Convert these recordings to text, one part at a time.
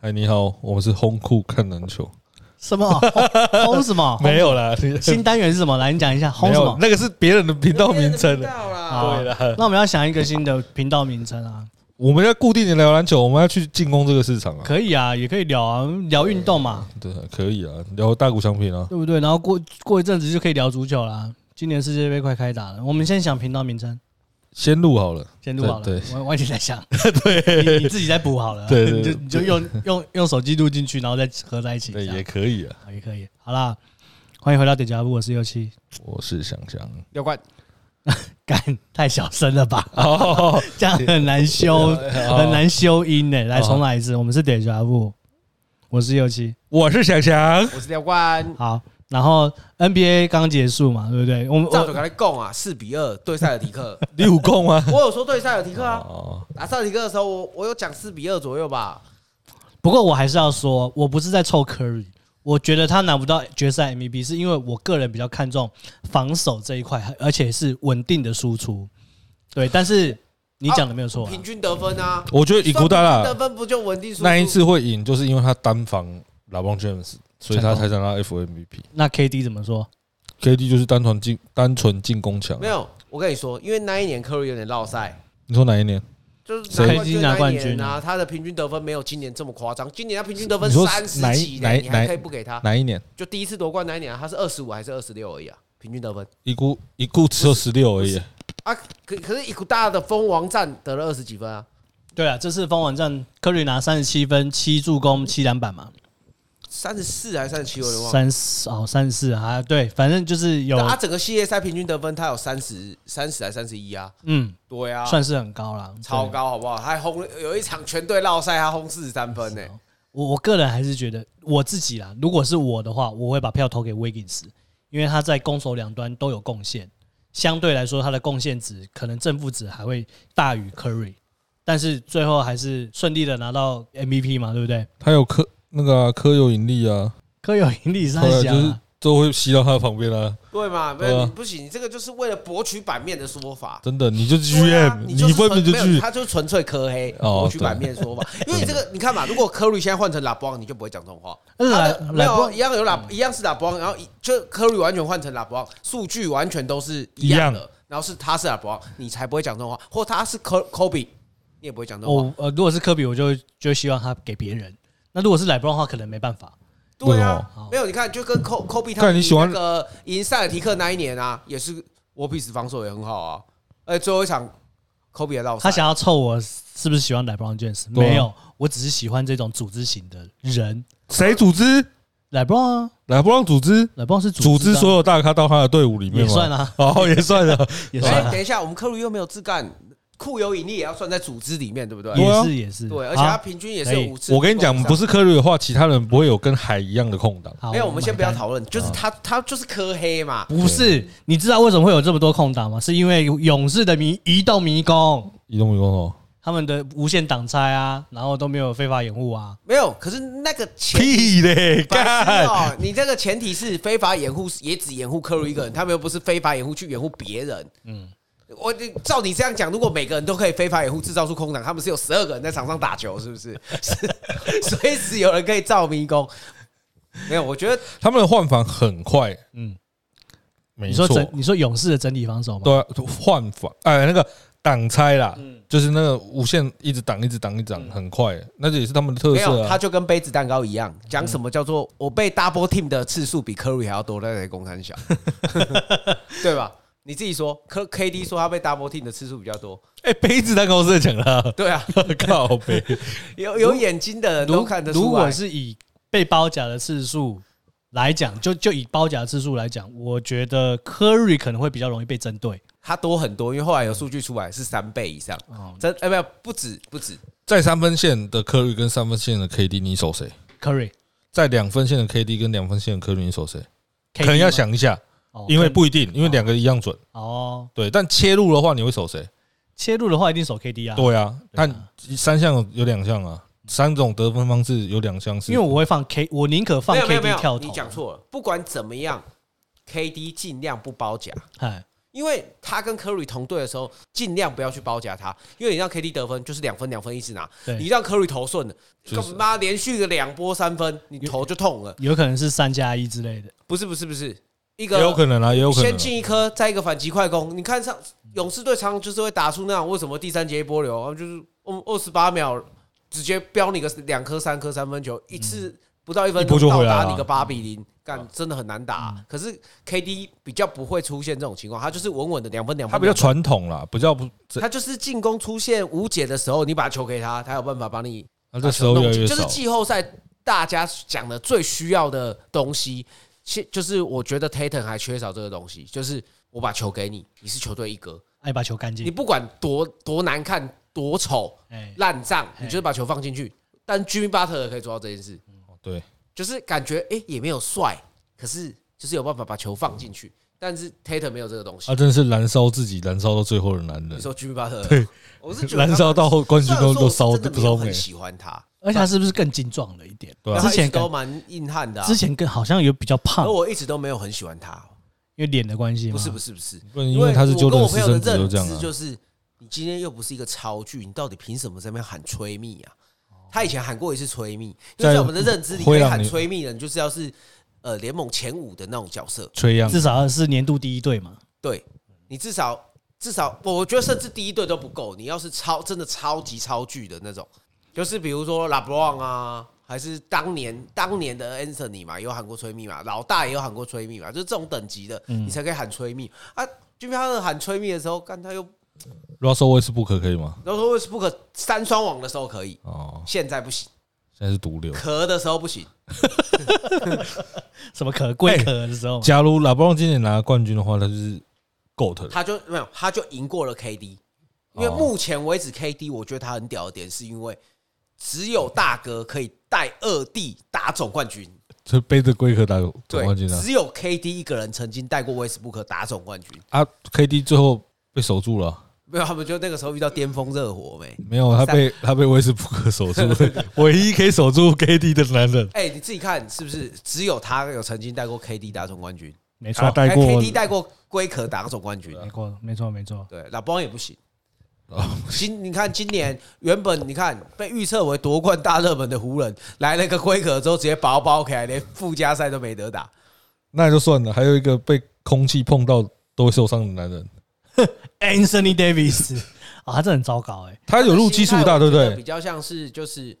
哎，你好，我们是轰酷看篮球。什么轰什么？没有啦，新单元是什么？来，你讲一下。轰什么？那个是别人的频道名称。对了，那我们要想一个新的频道名称啊。我们要固定的聊篮球，我们要去进攻这个市场啊。可以啊，也可以聊啊，聊运动嘛。对，可以啊，聊大谷翔平啊，对不对？然后过过一阵子就可以聊足球啦。今年世界杯快开打了，我们先想频道名称。先录好了，先录好了。对，我完全在想，对，你你自己再补好了。对，就你就用用用手机录进去，然后再合在一起。对，也可以啊，也可以。好啦，欢迎回到点家部，我是六七，我是翔翔。六冠，干太小声了吧？哦，这样很难修，很难修音呢。来，重来一次，我们是点家部，我是六七，我是翔翔，我是廖冠。好。然后 NBA 刚结束嘛，对不对？我们照着跟他共啊，四比二对塞尔提克，你有讲吗？我有说对塞尔提克啊。打塞尔提克的时候，我我有讲四比二左右吧。不过我还是要说，我不是在臭 Curry，我觉得他拿不到决赛 MVP 是因为我个人比较看重防守这一块，而且是稳定的输出。对，但是你讲的没有错，平均得分啊。我觉得以古达拉得分不就稳定输出？那一次会赢，就是因为他单防 LeBron James。所以他才想拿 FMVP。那 KD 怎么说？KD 就是单纯进单纯进攻强。没有，我跟你说，因为那一年 Curry 有点落赛。你说哪一年？就是谁拿冠军啊？他的平均得分没有今年这么夸张。今年他平均得分三十几，哪你还可以不给他？哪一年？就第一次夺冠那一年，他是二十五还是二十六而已啊？平均得分一股一股只有十六而已啊！可可是一股大的蜂王战得了二十几分啊？对啊，这次蜂王战，Curry 拿三十七分、七助攻、七篮板嘛。三十四还是三十七？我忘了。三十哦，三十四啊，对，反正就是有。他整个系列赛平均得分，他有三十三十还是三十一啊？嗯，对啊，算是很高了，超高，好不好？他还轰有一场全队绕赛，他轰四十三分呢。我我个人还是觉得我自己啦，如果是我的话，我会把票投给 Wiggins，因为他在攻守两端都有贡献，相对来说他的贡献值可能正负值还会大于 Curry，但是最后还是顺利的拿到 MVP 嘛，对不对？他有科。那个科有引力啊，科有引力是就是都会吸到他的旁边啊，对嘛？没有不行，你这个就是为了博取版面的说法。真的，你就 GM，你根本就去，他就是纯粹科黑博取版面的说法。因为你这个，你看嘛，如果科瑞现在换成拉布朗，你就不会讲这种话。没有一样有拉，一样是拉布朗，然后就科瑞完全换成拉布朗，数据完全都是一样的。然后是他是拉布朗，你才不会讲这种话。或他是科科比，你也不会讲这种话。呃，如果是科比，我就就希望他给别人。那如果是莱布朗的话，可能没办法。对啊，没有你看，就跟科科比他那个赢塞尔提克那一年啊，也是沃比斯防守也很好啊。而且最后一场科比的老，他想要凑我是不是喜欢莱布朗 James？没有，我只是喜欢这种组织型的人。谁组织？莱布朗啊，莱布朗组织，莱布朗是组织所有大咖到他的队伍里面也算啊，哦，也算了，也算。等一下，我们科鲁又没有自干。库有引力也要算在组织里面，对不对？也是也是，对，而且他平均也是有五次。我跟你讲，不是科瑞的话，其他人不会有跟海一样的空档。没有，我们先不要讨论，就是他，他就是科黑嘛。不是，你知道为什么会有这么多空档吗？是因为勇士的迷移动迷宫，移动迷宫哦，他们的无限挡拆啊，然后都没有非法掩护啊，没有。可是那个屁嘞，干！你这个前提是非法掩护，也只掩护科瑞一个人，他们又不是非法掩护去掩护别人。嗯。我照你这样讲，如果每个人都可以非法掩护制造出空档，他们是有十二个人在场上打球，是不是？是，随时有人可以造迷宫。没有，我觉得 他们的换防很快。嗯，没错。你说你说勇士的整体防守吗？对，换防哎，那个挡拆啦，就是那个无限一直挡，一直挡，一直挡，很快。那这也是他们的特色啊。他就跟杯子蛋糕一样，讲什么叫做我被 double team 的次数比 Curry 还要多，在那攻三小，对吧？你自己说，科 K D 说他被 double team 的次数比较多。哎，杯子蛋糕是在讲他。对啊，靠杯，有有眼睛的人都看得出来。如果是以被包夹的次数来讲，就就以包夹次数来讲，我觉得 Curry 可能会比较容易被针对。他多很多，因为后来有数据出来是三倍以上。哦真哎，没有，不止不止。在三分线的 Curry 跟三分线的 K D，你守谁？Curry。在两分线的 K D 跟两分线的 Curry，你守谁？可能要想一下。因为不一定，因为两个一样准哦。对，但切入的话，你会守谁？切入的话，一定守 KD 啊。对啊，但三项有两项啊，三种得分方式有两项是。因为我会放 K，我宁可放 KD 跳投。你讲错了，不管怎么样，KD 尽量不包夹。因为他跟 Curry 同队的时候，尽量不要去包夹他，因为你让 KD 得分就是两分两分一直拿，你让 Curry 投顺了，干嘛连续个两波三分，你头就痛了。有可能是三加一之类的，不是不是不是，一个有可能啊，也有可能先进一颗，再一个反击快攻。你看上勇士队常常就是会打出那样，为什么第三节一波流，就是二二十八秒直接飙你个两颗三颗三分球，一次不到一分钟到达你个八比零。干真的很难打，啊，可是 KD 比较不会出现这种情况，他就是稳稳的两分两分。他比较传统啦，比较不，他就是进攻出现无解的时候，你把球给他，他有办法帮你。那这时候。就是季后赛大家讲的最需要的东西，其就是我觉得 Tatum 还缺少这个东西，就是我把球给你，你是球队一哥，爱把球干净，你不管多多难看多丑烂账，你就是把球放进去。但 Jimmy Butler 可以做到这件事，对。就是感觉哎、欸、也没有帅，可是就是有办法把球放进去。但是 Tatum 没有这个东西，他真的是燃烧自己，燃烧到最后的男人。你说 Jimmy Butler，对，我是 燃烧到冠军都都烧不烧没。喜欢他，而且他是不是更精壮了一点？对，之前都蛮硬汉的，之前更好像有比较胖。而我一直都没有很喜欢他，因为脸的关系吗？不是不是不是，因为他是就跟我朋友的认知就是，你今天又不是一个超巨，你到底凭什么在那边喊吹蜜啊？他以前喊过一次吹蜜，因为在我们的认知里面，喊吹蜜人就是要是呃联盟前五的那种角色，吹样，至少是年度第一队嘛。对，你至少至少，我觉得甚至第一队都不够。你要是超真的超级超巨的那种，就是比如说 LeBron 啊，还是当年当年的 Anthony 嘛，有喊过吹密嘛，老大也有喊过吹密嘛，就是这种等级的，你才可以喊吹密啊。就比他喊吹密的时候，干他又。Russell Westbrook 可以吗？Russell Westbrook 三双网的时候可以，哦，现在不行，现在是毒瘤。咳的时候不行，什么咳？龟咳的时候。假如拉布朗今年拿冠军的话，他就是 GOAT，他就没有，他就赢过了 KD。因为目前为止，KD 我觉得他很屌的点，是因为只有大哥可以带二弟打总冠军，就背着龟壳打总冠军啊。只有 KD 一个人曾经带过威斯布克打总冠军啊，KD 最后被守住了。没有，他们就那个时候遇到巅峰热火没？没有，他被他被威斯布克守住，唯一可以守住 KD 的男人。哎，你自己看是不是？只有他有曾经带过 KD 打总冠军，没错，带过 KD 带过龟壳打总冠军，没错，没错，没错。对，老邦也不行。今你看今年原本你看被预测为夺冠大热门的湖人，来了个龟壳之后，直接包包起来，连附加赛都没得打。那就算了，还有一个被空气碰到都会受伤的男人。Anthony Davis 啊，他真的很糟糕哎，他有入基数大，对不对？比较像是就是，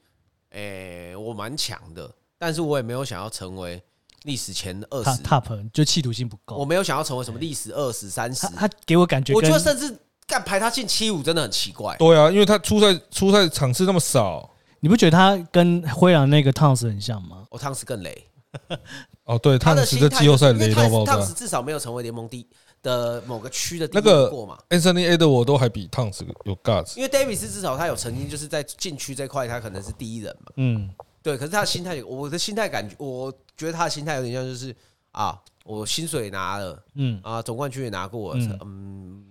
诶、欸，我蛮强的，但是我也没有想要成为历史前二十 top，就企图心不够。我没有想要成为什么历史二十三十，他给我感觉，我觉得甚至干排他进七五真的很奇怪。对啊，因为他出赛出赛场次那么少，你不觉得他跟灰狼那个汤斯很像吗？我汤斯更雷。哦，对，汤斯的季后赛雷到爆炸，汤斯至少没有成为联盟第一。的某个区的那个过嘛，Anthony Edwards 我都还比 Towns 有 guts，因为 Davis 至少他有曾经就是在禁区这块，他可能是第一人嘛。嗯，对。可是他的心态，我的心态感觉，我觉得他的心态有点像就是啊，我薪水拿了，嗯啊，总冠军也拿过，嗯，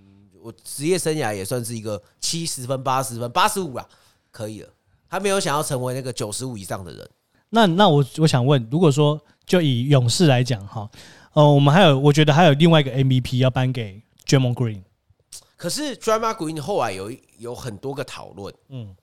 我职业生涯也算是一个七十分、八十分、八十五啊，可以了。他没有想要成为那个九十五以上的人。那那我我想问，如果说就以勇士来讲哈。哦，我们还有，我觉得还有另外一个 MVP 要颁给 Draymond Green。可是 Draymond Green 后来有有很多个讨论，嗯，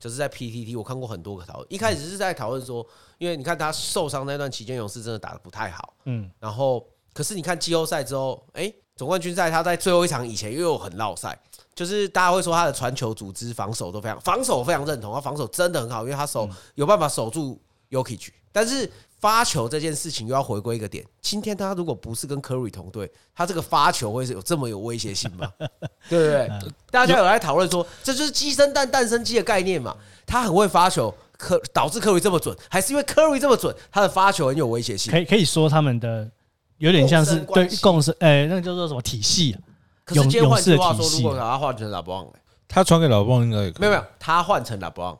就是在 PTT 我看过很多个讨论。一开始是在讨论说，因为你看他受伤那段期间，勇士真的打的不太好，嗯。然后，可是你看季后赛之后，哎，总冠军赛他在最后一场以前又有很落赛，就是大家会说他的传球组织、防守都非常，防守非常认同，他防守真的很好，因为他守有办法守住 Jokic，但是。发球这件事情又要回归一个点，今天他如果不是跟 Curry 同队，他这个发球会是有这么有威胁性吗？对不对？大家有来讨论说，这就是鸡生蛋，蛋生鸡的概念嘛。他很会发球，可导致 Curry 这么准，还是因为 Curry 这么准，他的发球很有威胁性？可以可以说他们的有点像是对共生，哎，那个叫做什么体系啊？可是今天换句话说，如果把他换成拉布朗，他传给老布朗应该也可以。没有没有，他换成老布朗，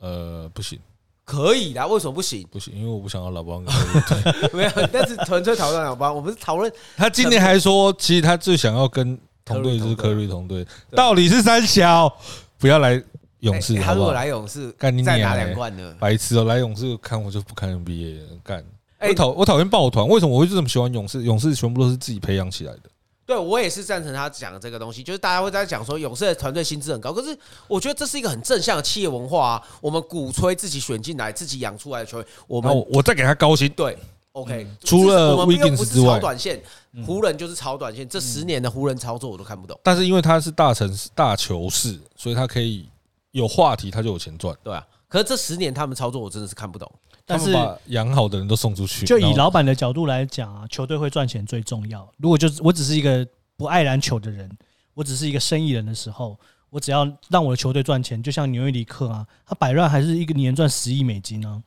呃，不行。可以的，为什么不行？不行，因为我不想要老邦。没有，但是纯粹讨论老邦，我们是讨论。他今年还说，其实他最想要跟同队就是科瑞同队，到底是三小，不要来勇士。他如果来勇士，干你再拿两冠呢？白痴哦，来勇士看我就不看 NBA 干。我讨我讨厌抱团，为什么我会这么喜欢勇士？勇士全部都是自己培养起来的。对，我也是赞成他讲的这个东西，就是大家会在讲说勇士的团队薪资很高，可是我觉得这是一个很正向的企业文化啊。我们鼓吹自己选进来、自己养出来的球员，我们我再给他高薪。对，OK。除了我们又不是炒短线，湖人就是炒短线。这十年的湖人操作我都看不懂。但是因为他是大城市大球市，所以他可以有话题，他就有钱赚。对啊，可是这十年他们操作我真的是看不懂。但是把养好的人都送出去，就以老板的角度来讲啊，球队会赚钱最重要。如果就是我只是一个不爱篮球的人，我只是一个生意人的时候，我只要让我的球队赚钱，就像纽约尼克啊，他百万还是一个年赚十亿美金呢。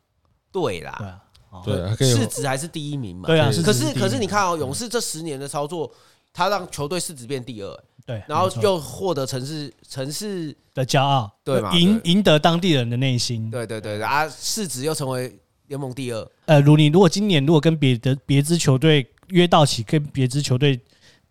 对啦，对啊，对，市值还是第一名嘛。对啊，可是可是你看哦，勇士这十年的操作，他让球队市值变第二，对，然后又获得城市城市的骄傲，对嘛，赢赢得当地人的内心，对对对，啊，市值又成为。联盟第二，呃，如你如果今年如果跟别的别支球队约到期，跟别支球队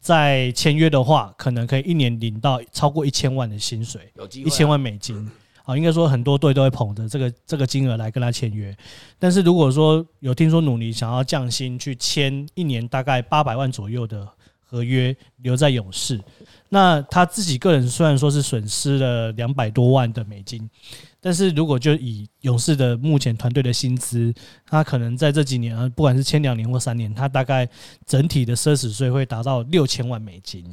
再签约的话，可能可以一年领到超过一千万的薪水，有机会一千万美金。好，应该说很多队都会捧着这个这个金额来跟他签约。但是如果说有听说努尼想要降薪去签一年大概八百万左右的合约留在勇士，那他自己个人虽然说是损失了两百多万的美金。但是如果就以勇士的目前团队的薪资，他可能在这几年啊，不管是签两年或三年，他大概整体的奢侈税会达到六千万美金。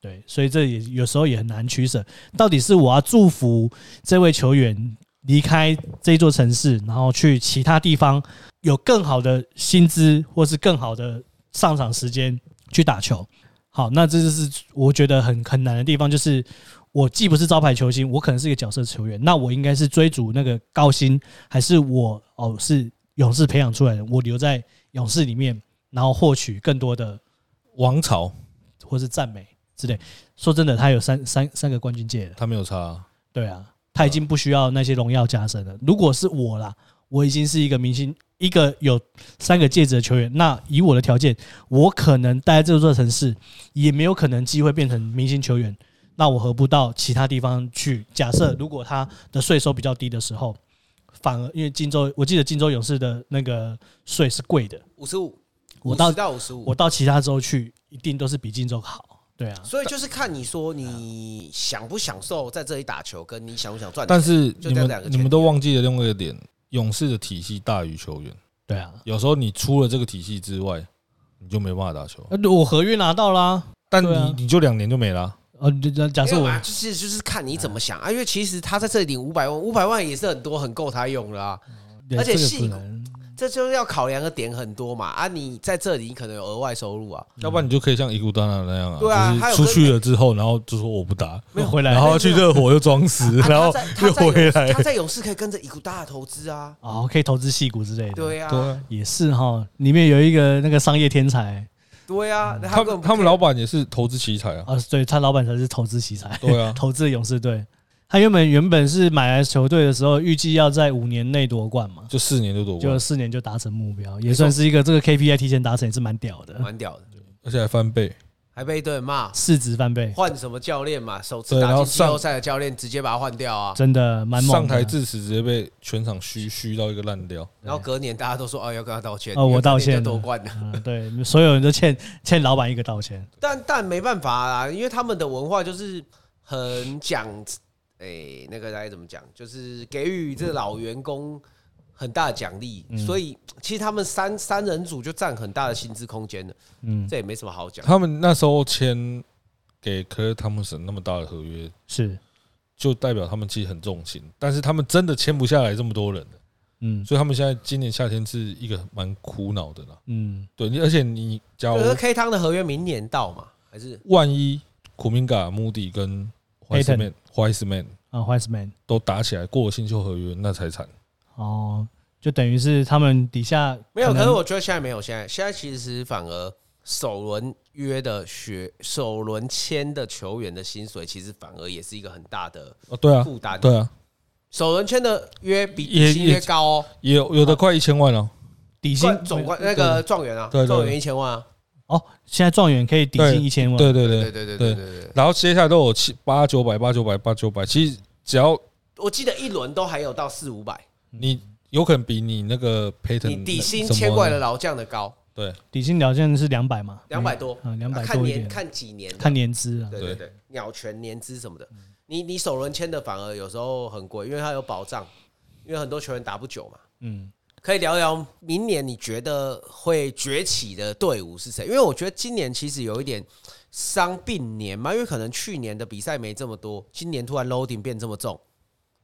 对，所以这也有时候也很难取舍。到底是我要祝福这位球员离开这座城市，然后去其他地方有更好的薪资，或是更好的上场时间去打球？好，那这就是我觉得很很难的地方，就是。我既不是招牌球星，我可能是一个角色球员，那我应该是追逐那个高薪，还是我哦是勇士培养出来的？我留在勇士里面，然后获取更多的王朝或是赞美之类。说真的，他有三三三个冠军戒指，他没有差啊。对啊，他已经不需要那些荣耀加身了。如果是我啦，我已经是一个明星，一个有三个戒指的球员。那以我的条件，我可能待在这座城市，也没有可能机会变成明星球员。那我何不到其他地方去？假设如果他的税收比较低的时候，反而因为金州，我记得金州勇士的那个税是贵的，五十五，我到到五十五，我到其他州去，一定都是比金州好。对啊，所以就是看你说你享不享受在这里打球，跟你想不想赚钱。但是你们你们都忘记了另外一个点，勇士的体系大于球员。对啊，有时候你出了这个体系之外，你就没办法打球。我合约拿到啦，但你你就两年就没了。呃，假设我就是就是看你怎么想啊，因为其实他在这里领五百万，五百万也是很多，很够他用了啊。而且细，这就是要考量的点很多嘛啊！你在这里你可能有额外收入啊，要不然你就可以像伊古丹那那样啊，对啊，出去了之后，然后就说我不打，没有回来，然后去热火又装死，然后又回来。他在勇士可以跟着伊古丹投资啊，哦，可以投资戏股之类的，对啊，也是哈，里面有一个那个商业天才。对啊，他们他们老板也是投资奇才啊。啊，对他老板才是投资奇才。对啊，投资勇士队。他原本原本是买来球队的时候，预计要在五年内夺冠嘛，就四年就夺冠，就四年就达成目标，也算是一个这个 KPI 提前达成，也是蛮屌的，蛮屌的，而且还翻倍。还被一堆人骂，市值翻倍，换什么教练嘛？首次打进季后赛的教练直接把他换掉啊！真的蛮猛。上台致辞直接被全场嘘嘘到一个烂掉。然后隔年大家都说哦要跟他道歉哦，我道歉夺冠的。对，所有人都欠 欠老板一个道歉。但但没办法啊，因为他们的文化就是很讲，哎，那个该怎么讲？就是给予这老员工。很大的奖励，所以其实他们三三人组就占很大的薪资空间的，嗯，这也没什么好讲。他们那时候签给科尔汤姆森那么大的合约，是就代表他们其实很重情，但是他们真的签不下来这么多人，嗯，所以他们现在今年夏天是一个蛮苦恼的啦，嗯，对，而且你假如 K 汤的合约明年到嘛，还是万一库明嘎、穆迪跟怀斯曼、怀斯曼啊、怀斯曼都打起来过了新秀合约，那才惨。哦，就等于是他们底下没有，可是我觉得现在没有，现在现在其实反而首轮约的学首轮签的球员的薪水，其实反而也是一个很大的哦，对啊负担，对啊，首轮签的约比底薪约高哦，也有有的快一千万哦，底薪总冠那个状元啊，状元一千万啊，哦，现在状元可以底薪一千万，对对对对对对对。对，然后接下来都有七八九百八九百八九百，其实只要我记得一轮都还有到四五百。你有可能比你那个 Payton 你底薪签过来的老将的高，对，底薪条件是两百嘛，两百多，啊，两百多看年看几年，看年资啊，对对对，鸟权年资什么的，你你首轮签的反而有时候很贵，因为它有保障，因为很多球员打不久嘛，嗯，可以聊聊明年你觉得会崛起的队伍是谁？因为我觉得今年其实有一点伤病年嘛，因为可能去年的比赛没这么多，今年突然 loading 变这么重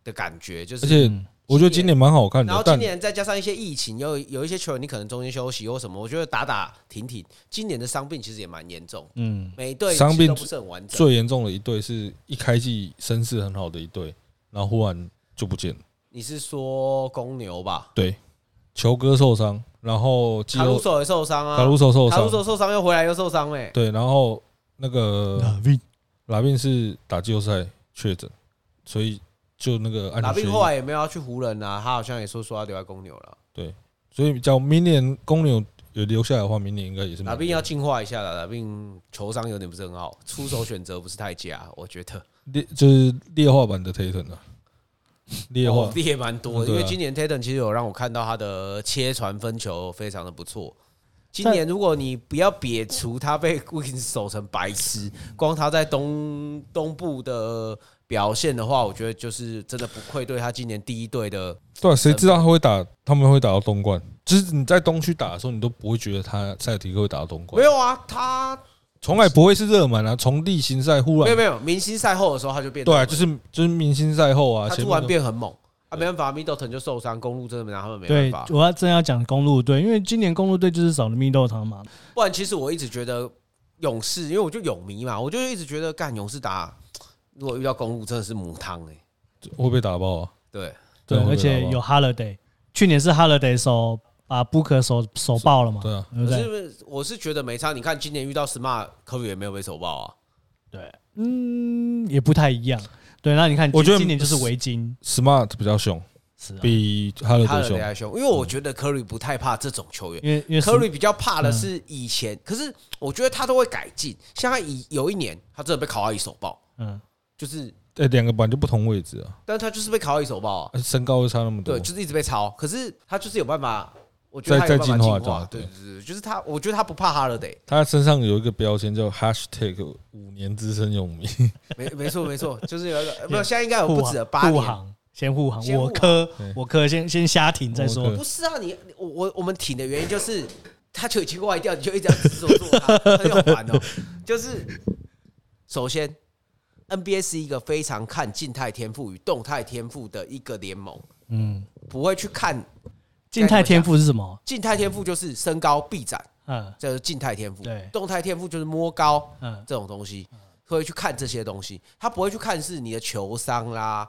的感觉，就是而且。我觉得今年蛮好看的，然后今年再加上一些疫情，有有一些球员你可能中间休息或什么，我觉得打打停停，今年的伤病其实也蛮严重。嗯，每队伤病都不是很完整。最严重的一队是一开季声势很好的一队，然后忽然就不见了。你是说公牛吧？对，球哥受伤，然后卡鲁索也受伤啊，卡鲁索受伤，卡鲁索受伤又回来又受伤哎。对，然后那个拉宾，拉宾是打季后赛确诊，所以。就那个，拉宾后来也没有要去湖人啊，他好像也说说要留在公牛了。对，所以叫明年公牛有留下来的话，明年应该也是。拉宾要进化一下了，拉宾球商有点不是很好，出手选择不是太佳，我觉得。劣就是劣化版的 Tatum 啊，劣化劣蛮多的，因为今年 Tatum 其实有让我看到他的切传分球非常的不错。今年如果你不要撇除他被 Wiggins 守成白痴，光他在东东部的。表现的话，我觉得就是真的不愧对他今年第一队的。对，谁知道他会打？他们会打到东冠。就是你在东区打的时候，你都不会觉得他塞尔提克会打到东冠。没有啊，他从来不会是热门啊。从例行赛忽然没有没有明星赛后的时候，他就变对，就是就是明星赛后啊，他突然变很猛啊，没办法，Middleton 就受伤，公路真的没拿他们没办法。我要真要讲公路队，因为今年公路队就是少了 Middleton 嘛。不然，其实我一直觉得勇士，因为我就勇迷嘛，我就一直觉得干勇士打。如果遇到公路，真的是母汤哎，会被打爆啊！对对，而且有 Holiday，去年是 Holiday 手把 Booker 手手爆了嘛？对啊，可是我是觉得没差。你看今年遇到 Smart，Curry 也没有被手爆啊。对，嗯，也不太一样。对，那你看，我觉得今年就是围巾 Smart 比较凶，比还凶。因为我觉得 Curry 不太怕这种球员，因为因为 Curry 比较怕的是以前。可是我觉得他都会改进。像他以有一年，他真的被卡哇伊手爆，嗯。就是呃，两个板就不同位置啊，但是他就是被卡到一手爆啊，身高又差那么多，对，就是一直被超。可是他就是有办法，我觉得他有办法进化，对对对，就是他，我觉得他不怕哈勒德，他身上有一个标签叫 hashtag 五年资深用迷，没没错没错，就是有一个没有，现在应该有不止八年，先护航，我科我科先先瞎挺再说，不是啊，你我我我们挺的原因就是他球已经外掉，你就一直要执着做他，很有烦哦，就是首先。NBA 是一个非常看静态天赋与动态天赋的一个联盟，嗯，不会去看静态天赋是什么？静态天赋就是身高臂展，嗯，这是静态天赋。对，动态天赋就是摸高，嗯，这种东西会去看这些东西，他不会去看是你的球商啦，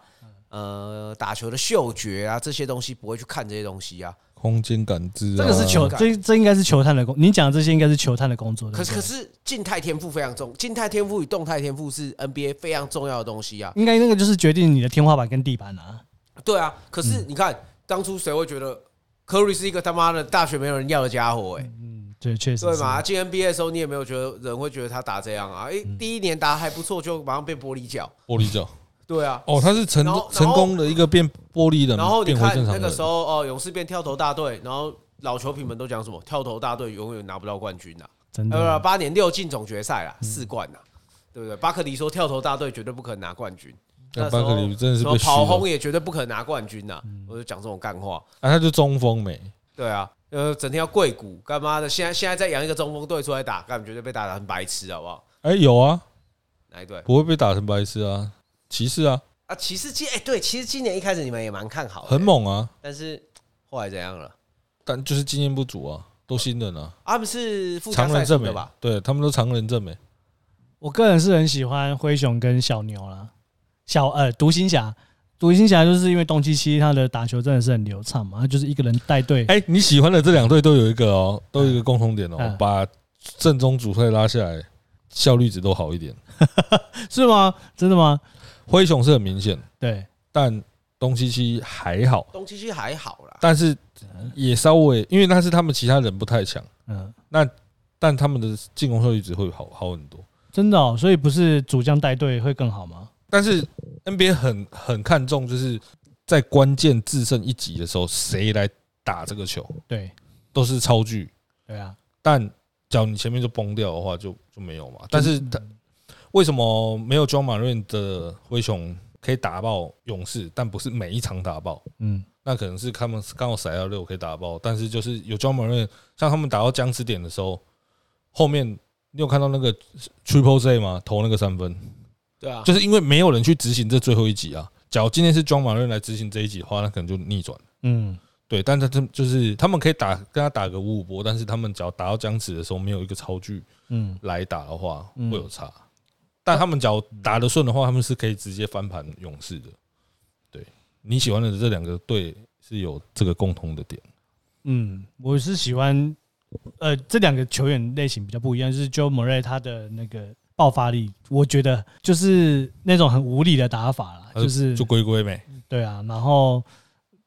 呃，打球的嗅觉啊，这些东西不会去看这些东西啊。空间感知，这个是球，这这应该是球探的工。你讲的这些应该是球探的工作。可是可是静态天赋非常重，静态天赋与动态天赋是 NBA 非常重要的东西啊。应该那个就是决定你的天花板跟地板啊。对啊，可是你看当初谁会觉得 Curry 是一个他妈的大学没有人要的家伙？哎，嗯，对，确实。对嘛？进 NBA 的时候你也没有觉得人会觉得他打这样啊？哎，第一年打还不错，就马上变玻璃脚，玻璃脚。对啊，哦，他是成成功的一个变玻璃的，然后你看那个时候哦，勇士变跳投大队，然后。老球评们都讲什么？跳投大队永远拿不到冠军呐！真的，八年六进总决赛啦，四冠呐，对不对？巴克利说跳投大队绝对不可能拿冠军。那巴克利真的是跑轰也绝对不可能拿冠军呐！我就讲这种干话。啊，他就中锋没？对啊，呃，整天要跪骨干嘛的？现在现在再养一个中锋队出来打，干绝对被打得很白痴，好不好？哎，有啊，哪一队不会被打成白痴啊？骑士啊！啊，骑士今哎，对，其实今年一开始你们也蛮看好，很猛啊，但是后来怎样了？但就是经验不足啊，都新人啊。他们是长人证没吧？对他们都常人证没。我个人是很喜欢灰熊跟小牛啦。小呃独行侠，独行侠就是因为东契奇他的打球真的是很流畅嘛，他就是一个人带队。哎，你喜欢的这两队都有一个哦，都有一个共同点哦，把正宗主帅拉下来，效率值都好一点。是吗？真的吗？灰熊是很明显，对，但。东契奇还好，东契奇还好啦，但是也稍微，因为那是他们其他人不太强，嗯，那但他们的进攻效率值会好好很多，真的哦，所以不是主将带队会更好吗？但是 NBA 很很看重，就是在关键制胜一级的时候，谁来打这个球？对，都是超巨，对啊，但假如你前面就崩掉的话，就就没有嘛。但是他为什么没有 John Morant 的灰熊可以打爆勇士，但不是每一场打爆？嗯，那可能是他们刚好塞到六可以打爆，但是就是有 John Morant，像他们打到僵持点的时候，后面你有看到那个 Triple Z 吗？投那个三分，对啊，就是因为没有人去执行这最后一集啊。假如今天是 Ja Morant 来执行这一集的话，那可能就逆转。嗯。对，但他这就是他们可以打跟他打个五五波，但是他们只要打到僵持的时候，没有一个超距嗯来打的话，会有差。但他们只要打得顺的话，他们是可以直接翻盘勇士的。对，你喜欢的这两个队是有这个共同的点。嗯，我是喜欢呃这两个球员类型比较不一样，就是 Joe Morant 他的那个爆发力，我觉得就是那种很无理的打法啦，就是就龟龟呗。对啊，然后。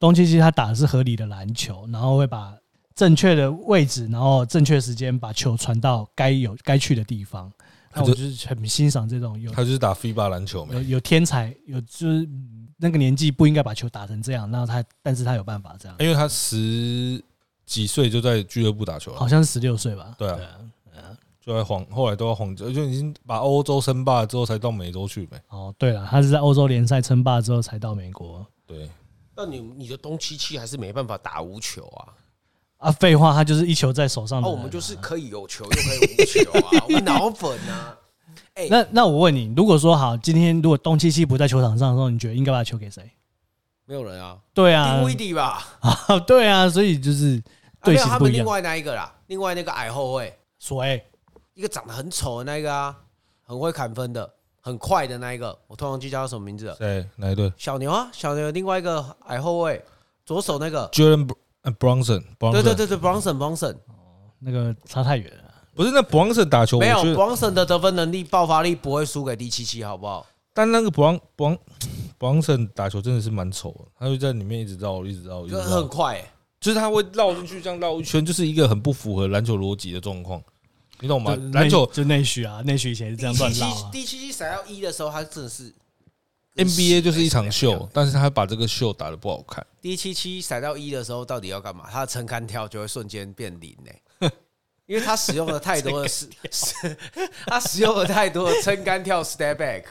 东契奇他打的是合理的篮球，然后会把正确的位置，然后正确时间把球传到该有该去的地方。那我就是很欣赏这种有，他就是打 FIBA 篮球有有天才，有就是那个年纪不应该把球打成这样，然后他但是他有办法这样，因为他十几岁就在俱乐部打球了，好像是十六岁吧？对啊，就在黄后来都要黄，就已经把欧洲称霸之后才到美洲去呗。哦，对了，他是在欧洲联赛称霸之后才到美国。对。那你你的东契奇还是没办法打无球啊！啊，废话，他就是一球在手上的。哦，我们就是可以有球又可以无球啊！我脑粉啊！哎，那那我问你，如果说好，今天如果东契奇不在球场上的时候，你觉得应该把球给谁？没有人啊。对啊，丁威迪吧。啊，对啊，所以就是对他们另外那一个啦，另外那个矮后卫，谁？一个长得很丑的那个啊，很会砍分的。很快的那一个，我突然忘记叫他什么名字了。对？哪一队？小牛啊，小牛另外一个矮后卫，左手那个。Jalen Bronson，。对对对对，Brunson，Brunson。哦，那个差太远了。不是那 Bronson 打球，没有 Bronson 的得分能力、爆发力不会输给第七七，好不好？但那个 Brun Brun Brunson 打球真的是蛮丑的，他就在里面一直绕，一直绕，一直绕。很快、欸，就是他会绕进去，这样绕一圈，就是一个很不符合篮球逻辑的状况。你懂吗？篮球就内需啊，内需以前是这样乱绕啊。第七期闪到一的时候，他真的是 NBA 就是一场秀，但是他把这个秀打得不好看。第七期闪到一的时候，到底要干嘛？他的撑杆跳就会瞬间变零呢，因为他使用了太多的是 是，他使用了太多的撑杆跳 step back，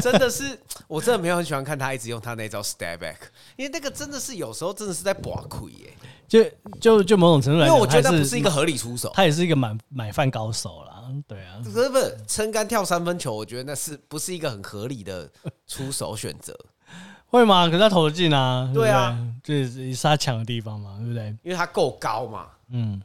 真的是我真的没有很喜欢看他一直用他那招 step back，因为那个真的是有时候真的是在拔亏耶。就就就某种程度来讲，因为我觉得他不是一个合理出手，他也是一个买买饭高手啦。对啊，不是不是撑杆跳三分球，我觉得那是不是一个很合理的出手选择？会吗？可是他投得进啊，对啊，就是是他强的地方嘛，对不对？因为他够高嘛。嗯，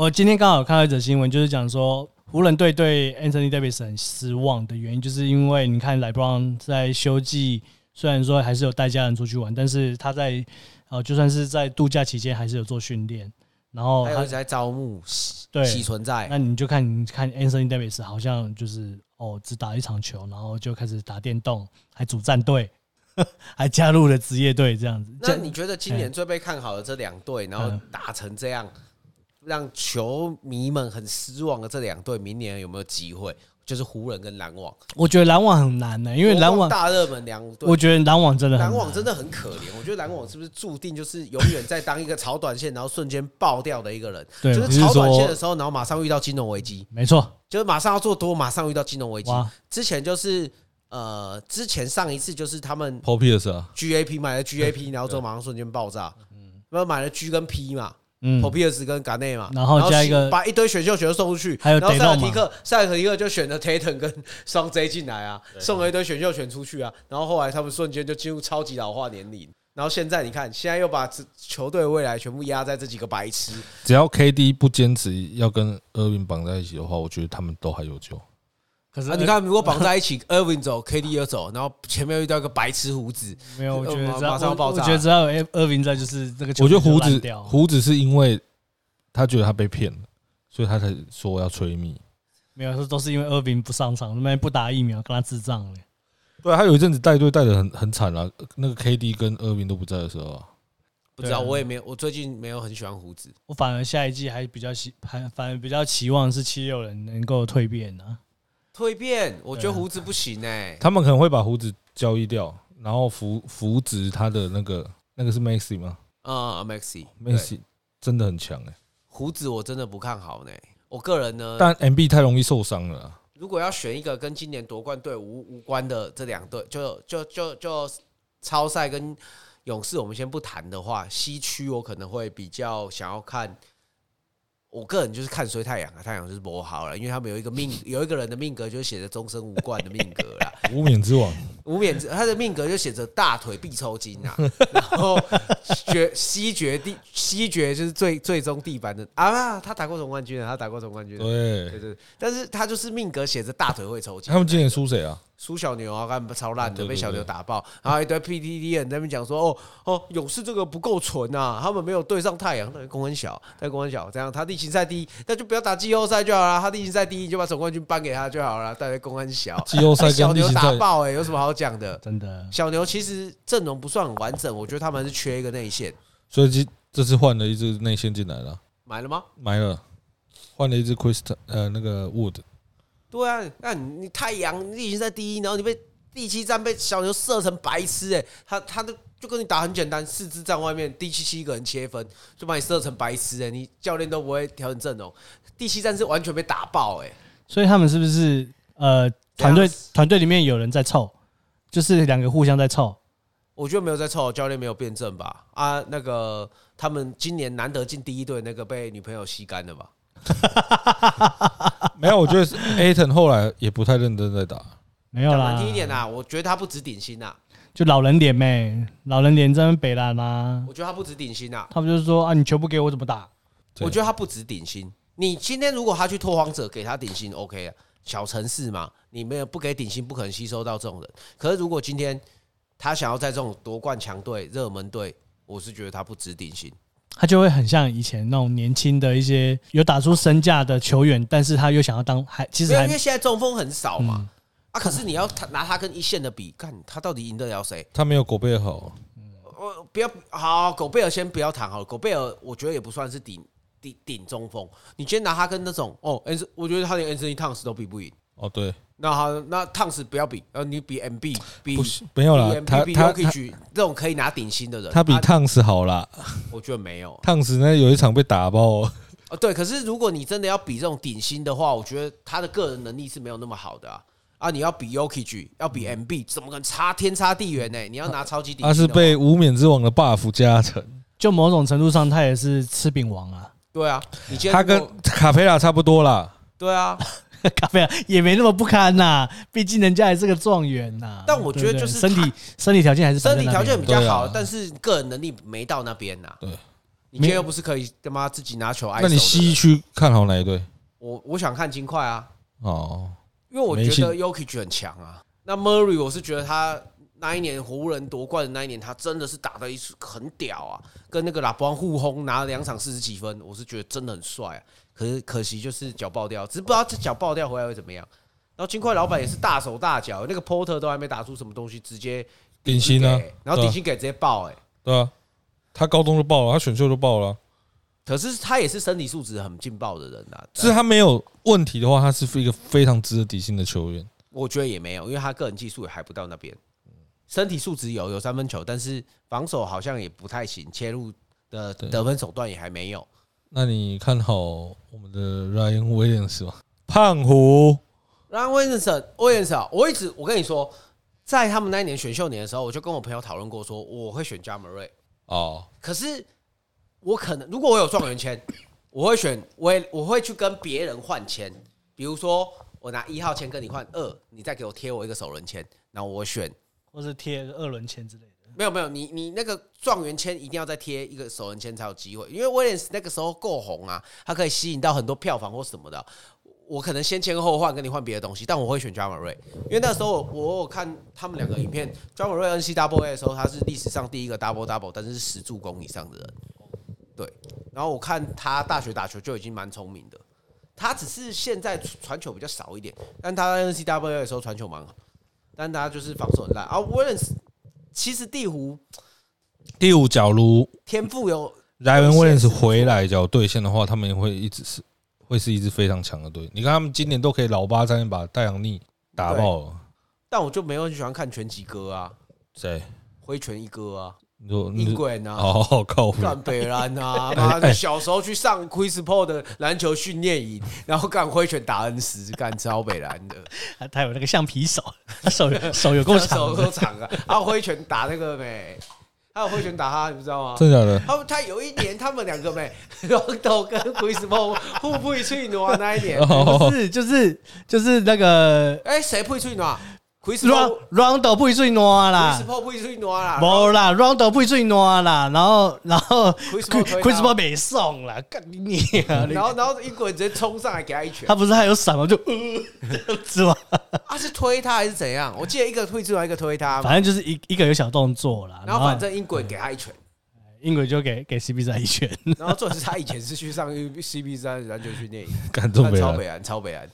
我今天刚好看到一则新闻，就是讲说湖人队对 Anthony Davis 很失望的原因，就是因为你看 LeBron 在休季，虽然说还是有带家人出去玩，但是他在。哦，就算是在度假期间，还是有做训练，然后还有在招募，对，其存在。那你就看，你看 Anthony Davis 好像就是哦，只打一场球，然后就开始打电动，还组战队，还加入了职业队这样子。那你觉得今年最被看好的这两队，然后打成这样，让球迷们很失望的这两队，明年有没有机会？就是湖人跟篮网，我觉得篮网很难的，因为篮网大热门两队，我觉得篮网真的，篮网真的很可怜。我觉得篮网是不是注定就是永远在当一个炒短线，然后瞬间爆掉的一个人？对，就是炒短线的时候，然后马上遇到金融危机。没错，就是马上要做多，马上遇到金融危机。之前就是呃，之前上一次就是他们 Paul Pierce 啊，GAP 买了 GAP，然后之后马上瞬间爆炸。嗯，然后买了 G 跟 P 嘛。嗯，Paul Pierce 跟 Garnett 嘛，然后加一个把一堆选秀权送出去，还有然后塞尔提克，塞尔提克就选了 Tatum 跟 双 J 进来啊，送了一堆选秀权出去啊，然后后来他们瞬间就进入超级老化年龄，然后现在你看，现在又把球队未来全部压在这几个白痴，只要 KD 不坚持要跟 Irving 绑在一起的话，我觉得他们都还有救。可是你看，如果绑在一起，Irving 走，KD 又走，然后前面又遇到一个白痴胡子，没有，我觉得马上要爆炸。我觉得只要有 Irving 在，就是这个球。我觉得胡子胡子是因为。他觉得他被骗了，所以他才说要催命。没有，说都是因为厄文不上场，那边不打疫苗，跟他智障嘞。对，他有一阵子带队带的很很惨啊。那个 KD 跟厄文都不在的时候啊，不知道，我也没有，我最近没有很喜欢胡子。我反而下一季还比较希，还反而比较期望是七六人能够蜕变呢。蜕变？我觉得胡子不行哎。他们可能会把胡子交易掉，然后扶扶植他的那个那个是 Maxey 吗？啊，Maxey，Maxey 真的很强哎。胡子我真的不看好呢。我个人呢，但 MB 太容易受伤了。如果要选一个跟今年夺冠队无无关的这两队，就就就就超赛跟勇士，我们先不谈的话，西区我可能会比较想要看。我个人就是看衰太阳啊，太阳就是不好了，因为他们有一个命，有一个人的命格就写着终身无冠的命格啦，无冕之王，无冕之他的命格就写着大腿必抽筋啊，然后决西决地西决就是最最终地板的啊，他打过总冠军啊，他打过总冠军，对。对对，但是他就是命格写着大腿会抽筋，他们今年输谁啊？输小牛啊，干超烂的，被小牛打爆，然后一堆 PDD 人在那边讲说，哦哦，勇士这个不够纯啊，他们没有对上太阳，那公很小，那公很小，这样他例行赛第一，那就不要打季后赛就好了，他例行赛第一就把总冠军颁给他就好了，大家公很小，季后赛 小牛打爆，哎，有什么好讲的？真的，小牛其实阵容不算很完整，我觉得他们是缺一个内线，所以这这次换了一支内线进来了，买了吗？买了，换了一支 Chris 呃那个 Wood，对啊，那你太阳你已经在第一，然后你被。第七战被小牛射成白痴哎，他他的就跟你打很简单，四支站外面第七七个人切分，就把你射成白痴哎，你教练都不会调整阵容。第七战是完全被打爆哎，所以他们是不是呃团队团队里面有人在凑，就是两个互相在凑？我觉得没有在凑，教练没有辩证吧？啊，那个他们今年难得进第一队，那个被女朋友吸干了吧？没有，我觉得 Ayton 后来也不太认真在打。没有啦，难听一点啦，我觉得他不止顶薪呐，就老人脸呗，老人脸在那北烂啦。我觉得他不止顶薪呐，他们就是说啊，你球不给我怎么打？我觉得他不止顶薪。你今天如果他去拓荒者给他顶薪，OK 啊，小城市嘛，你没有不给顶薪，不可能吸收到这种人。可是如果今天他想要在这种夺冠强队、热门队，我是觉得他不值顶薪，他就会很像以前那种年轻的一些有打出身价的球员，但是他又想要当还其实还因为现在中锋很少嘛。啊！可是你要他拿他跟一线的比，看他到底赢得了谁？他没有狗贝尔好。我不要好，狗贝尔先不要谈好了。狗贝尔我觉得也不算是顶顶顶中锋。你今天拿他跟那种哦，我觉得他连 Anthony Towns 都比不赢。哦，对。那好，那 Towns 不要比，呃，你比 MB 比没有了。他他可以举这种可以拿顶薪的人，他比 Towns 好啦。我觉得没有。Towns 那有一场被打爆。哦，对。可是如果你真的要比这种顶薪的话，我觉得他的个人能力是没有那么好的啊。啊！你要比 Jokic，要比 MB，怎么可能差天差地远呢？你要拿超级顶，他是被无冕之王的 buff 加成，就某种程度上，他也是吃饼王啊。对啊，你他跟卡佩拉差不多啦。对啊，卡佩拉也没那么不堪呐，毕竟人家也是个状元呐。但我觉得就是身体身体条件还是身体条件比较好，但是个人能力没到那边呐。对，你今天又不是可以他妈自己拿球挨？那你西区看好哪一队？我我想看金块啊。哦。因为我觉得 Jokic 很强啊，那 Murray 我是觉得他那一年湖人夺冠的那一年，他真的是打的一很屌啊，跟那个拉布朗互轰拿了两场四十几分，我是觉得真的很帅啊。可是可惜就是脚爆掉，只是不知道这脚爆掉回来会怎么样。然后金块老板也是大手大脚，那个 Porter 都还没打出什么东西，直接顶薪啊，然后顶薪给直接爆哎，对啊，他高中就爆了，他选秀就爆了。可是他也是身体素质很劲爆的人啊，是他没有问题的话，他是一个非常值得底薪的球员。我觉得也没有，因为他个人技术也还不到那边，身体素质有有三分球，但是防守好像也不太行，切入的得分手段也还没有。那你看好我们的 Ryan Williams 吗？胖虎 Ryan Williams，Williams 啊，我一直我跟你说，在他们那一年选秀年的时候，我就跟我朋友讨论过，说我会选 Ja Morant 哦，可是。我可能，如果我有状元签，我会选，我也我会去跟别人换签。比如说，我拿一号签跟你换二，你再给我贴我一个首轮签，然后我选，或是贴二轮签之类的。没有没有，你你那个状元签一定要再贴一个首轮签才有机会，因为威廉斯那个时候够红啊，他可以吸引到很多票房或什么的。我可能先签后换，跟你换别的东西，但我会选 Ja Morant，因为那时候我有看他们两个影片，Ja Morant NCAA 的时候，他是历史上第一个 double double，但是是十助攻以上的人。对，然后我看他大学打球就已经蛮聪明的，他只是现在传球比较少一点，但他 N C W A 的时候传球蛮好，但他就是防守很烂。啊，Williams 其实第五，第五，假如天赋有 Ryan Williams 回来角对线的话，他们也会一直是会是一支非常强的队。你看他们今年都可以老八在那把太阳逆打爆了，但我就没有很喜欢看拳击哥啊，谁？挥拳一哥啊。你说英国人啊，哦靠，干北兰啊，妈的，小时候去上 Chris Paul 的篮球训练营，然后干挥拳打恩师，干超北兰的。他有那个橡皮手，手手有够长，手够长啊！他挥拳打那个没，他有挥拳打他，你不知道吗？真的假的？他他有一年，他们两个没，Rondo 跟 Chris Paul 互不吹暖那一年，不是，就是就是那个，哎，谁不吹暖？Rondo 不会最暖啦，Chris Paul 不会最暖啦，无啦，Rondo 不会最暖啦，然后然后 Chris Paul 没送啦，干你啊！然后然后英国人直接冲上来给他一拳，他不是还有闪吗？就呃，是吗？他是推他还是怎样？我记得一个推出来，一个推他，反正就是一一个有小动作啦。然后反正英国人给他一拳，英国就给给 cp 三一拳。然后这是他以前是去上 CP3 篮球训练营，干这么超北安，超北岸。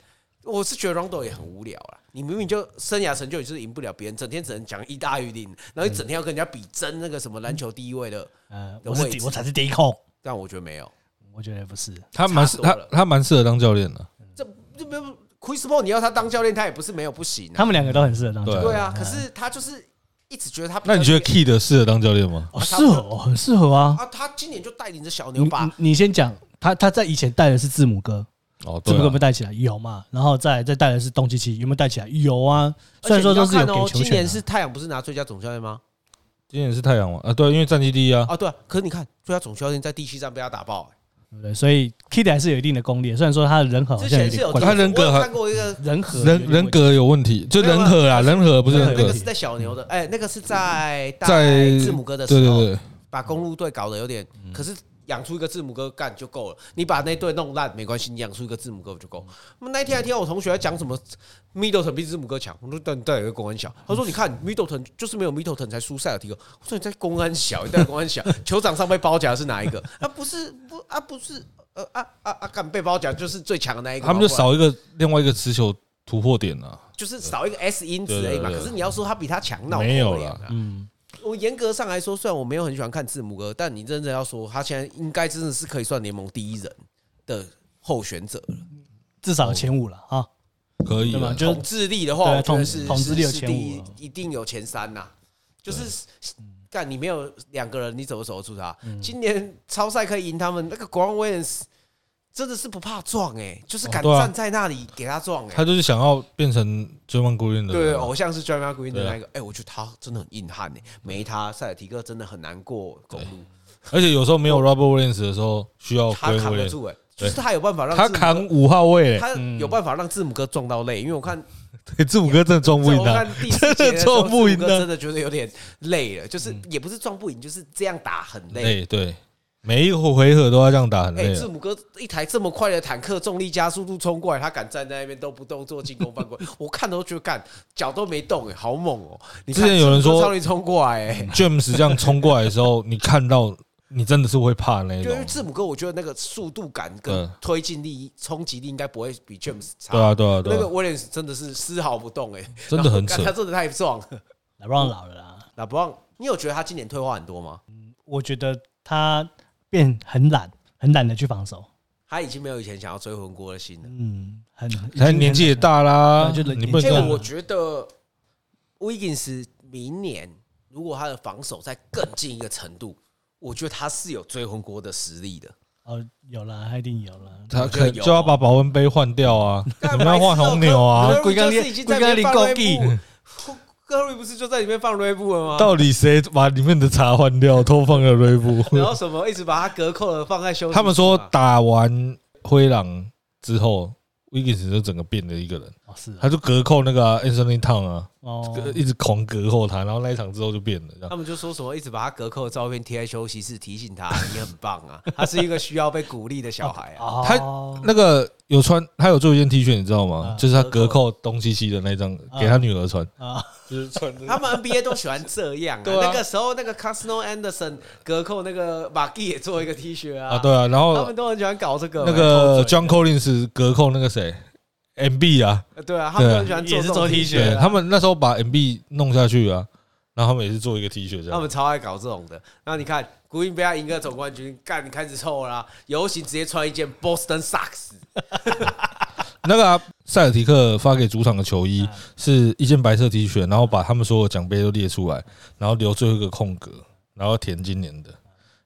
我是觉得 Rondo 也很无聊啦。你明明就生涯成就，也是赢不了别人，整天只能讲一大于零，然后你整天要跟人家比争那个什么篮球第一位的。呃，我是我才是第一控，但我觉得没有，我觉得不是。他蛮他他蛮适合当教练的。这这没有 Chris Paul，你要他当教练，他也不是没有不行。他们两个都很适合当教练。对啊，可是他就是一直觉得他。那你觉得 Kid 适合当教练吗？适合，很适合啊。啊，他今年就带领着小牛把。你先讲，他他在以前带的是字母哥。哦，字母哥有没有带起来？有嘛？然后再再带的是东契奇，有没有带起来？有啊。虽然说都是有给球权。今年是太阳不是拿最佳总教练吗？今年是太阳吗？啊，对，因为战绩第一啊。啊，对。可是你看，最佳总教练在第七战被他打爆，对不对？所以 Kidd 还是有一定的功力。虽然说他的人和好像有点怪，他人格看过一个人和人人格有问题，就人和啊，人和不是那个是在小牛的，哎，那个是在在字母哥的时候，对对对，把公路队搞得有点，可是。养出一个字母哥干就够了，你把那队弄烂没关系，你养出一个字母哥就够。那那一天还听到我同学在讲什么，Middleton 比字母哥强，我说但但有个公安小，他说你看 Middleton 就是没有 Middleton 才输塞尔提克，我说你在公安小，你在公安小，球场上被包夹是哪一个？啊不是不啊不是呃啊啊啊敢被包夹就是最强的那一个，他们就少一个另外一个持球突破点啊，就是少一个 S 因子而已嘛。可是你要说他比他强，那没有了，嗯。我严格上来说，虽然我没有很喜欢看字母哥，但你真的要说，他现在应该真的是可以算联盟第一人的候选者了，至少前五了啊，可以吗？统治力的话，我觉得是统治力有前五，一定有前三呐。就是干你没有两个人，你怎么守得住他？今年超赛可以赢他们，那个 Grant Williams。真的是不怕撞哎、欸，就是敢站在那里给他撞哎、欸。他就是想要变成 Draymond Green 的，对，偶像是 Draymond Green 的那个。哎，我觉得他真的很硬汉哎，没他塞尔提克真的很难过公路。而且有时候没有 Robert Williams 的时候，需要他扛得住哎，就是他有办法让他扛五号位，他有办法让字母哥撞到累。因为我看，对，字母哥真的撞不赢他，真的撞不赢，真的觉得有点累了。就是也不是撞不赢，就是这样打很累。对。每一个回合都要这样打，很累。字母哥一台这么快的坦克，重力加速度冲过来，他敢站在那边都不动做进攻犯规，我看都觉得干脚都没动，哎，好猛哦！你之前有人说超力冲过来，哎，James 这样冲过来的时候，你看到你真的是会怕那种。因为字母哥，我觉得那个速度感跟推进力、冲击力应该不会比 James 差。对啊，对啊，对。那个 Williams 真的是丝毫不动，哎，真的很扯。他真的太壮。拉布朗老了啦，拉布朗，你有觉得他今年退化很多吗？嗯，我觉得他。变很懒，很懒得去防守。他已经没有以前想要追魂锅的心了。嗯，很，他年纪也大啦。就你不能。我觉得 Wiggins 明年如果他的防守再更进一个程度，我觉得他是有追魂锅的实力的。哦，有了，他一定有了。他可就要把保温杯换掉啊！你们要换红牛啊？龟缸里，龟缸里够地。科瑞不是就在里面放瑞布了吗？到底谁把里面的茶换掉，偷放了瑞布？然后什么一直把它隔扣了，放在休息。他们说打完灰狼之后，Wiggins 就整个变了一个人。是，他就隔扣那个 Anthony Town 啊。哦，一直狂隔扣他，然后那一场之后就变了。他们就说什么一直把他隔扣的照片贴在休息室，提醒他你很棒啊，他是一个需要被鼓励的小孩啊。他那个有穿，他有做一件 T 恤，你知道吗？就是他隔扣东西西的那张，给他女儿穿啊，就是穿。他们 NBA 都喜欢这样。对，那个时候那个 Cosmo Anderson 隔扣那个马基也做一个 T 恤啊。啊，对啊，然后他们都很喜欢搞这个。那个 John Collins 隔扣那个谁？M B 啊，对啊，他们很喜欢做这种 T 恤。他们那时候把 M B 弄下去啊，然后他们也是做一个 T 恤这样。他们超爱搞这种的。那你看，古因被他赢个总冠军，干开始臭了，游行直接穿一件 Boston Sox。那个塞尔提克发给主场的球衣是一件白色 T 恤，然后把他们所有奖杯都列出来，然后留最后一个空格，然后填今年的，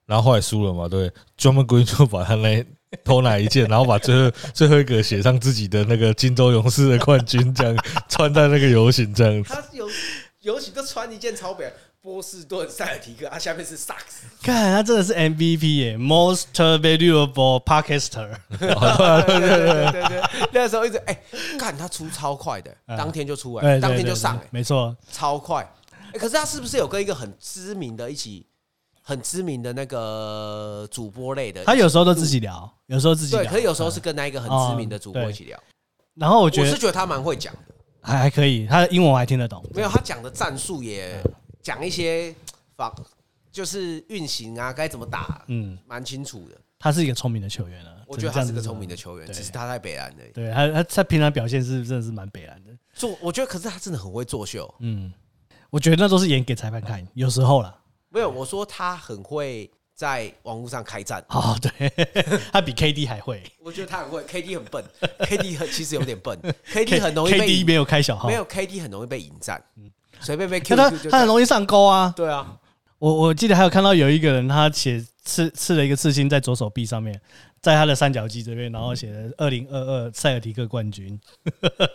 然后后来输了嘛，对，Draymond Green 就把他那 偷哪一件，然后把最后 最后一个写上自己的那个金州勇士的冠军，这样穿在那个游行这样子。他游游行都穿一件超北波士顿塞尔提克，他下面是萨克斯。看他真的是 MVP 耶，Most Valuable Podcaster。对对对对对，那时候一直哎，看他出超快的，当天就出来，当天就上，没错，超快。可是他是不是有跟一个很知名的一起？很知名的那个主播类的，他有时候都自己聊，有时候自己聊，对，可是有时候是跟那一个很知名的主播一起聊。然后我觉得，我是觉得他蛮会讲的，还还可以，他的英文我还听得懂。没有，他讲的战术也讲一些防，就是运行啊，该怎么打，嗯，蛮清楚的。他是一个聪明的球员啊，我觉得他是个聪明的球员，只是他在北蓝的。对他，他他平常表现是真的是蛮北蓝的。做，我觉得，可是他真的很会作秀。嗯，我觉得那都是演给裁判看，有时候啦。没有，我说他很会在网络上开战。哦，对，他比 KD 还会。我觉得他很会，KD 很笨，KD 很其实有点笨，KD 很容易被，KD 没有开小号，没有 KD 很容易被引战，随便被 Q 他他很容易上钩啊。对啊，我我记得还有看到有一个人，他写刺刺了一个刺青在左手臂上面，在他的三角肌这边，然后写了二零二二塞尔提克冠军。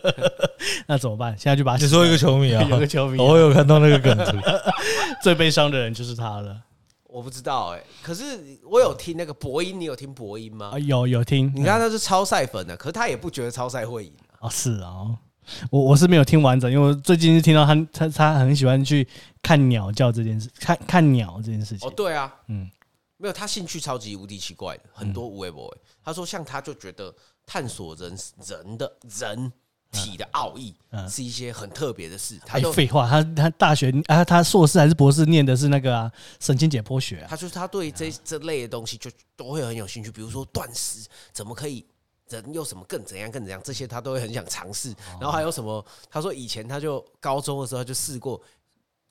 那怎么办？现在就把他只说一个球迷啊，有个球迷，我有看到那个梗图，最悲伤的人就是他了。我不知道哎，可是我有听那个博音，你有听博音吗？啊有有听。你看他是超赛粉的，可是他也不觉得超赛会赢啊。是啊，我我是没有听完整，因为我最近是听到他他他很喜欢去看鸟叫这件事，看看鸟这件事情。哦，对啊，嗯。没有，他兴趣超级无敌奇怪的，很多无为 boy。他说，像他就觉得探索人人的人体的奥义是一些很特别的事。他就废话，他他大学啊，他硕士还是博士念的是那个啊，神经解剖学。他就是他对这这类的东西就都会很有兴趣，比如说断食怎么可以，人又什么更怎样更怎样，这些他都会很想尝试。然后还有什么？他说以前他就高中的时候他就试过。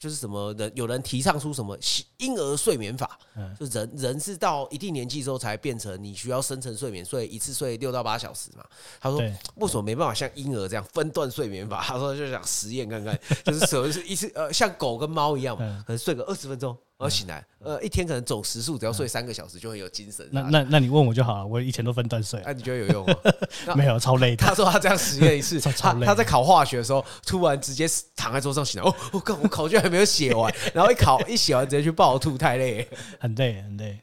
就是什么人有人提倡出什么婴儿睡眠法，就人人是到一定年纪之后才变成你需要深层睡眠，所以一次睡六到八小时嘛。他说为什么没办法像婴儿这样分段睡眠法？他说就想实验看看，就是什么是一次呃像狗跟猫一样嘛，可能睡个二十分钟。然后醒来，呃，一天可能总时数只要睡三个小时就会有精神。那那那你问我就好了，我以前都分段睡。啊，你觉得有用吗？没有，超累。他说他这样实验一次，他他在考化学的时候，突然直接躺在桌上醒来，哦，我靠，我考卷还没有写完，然后一考一写完直接去暴吐，太累，很累很累。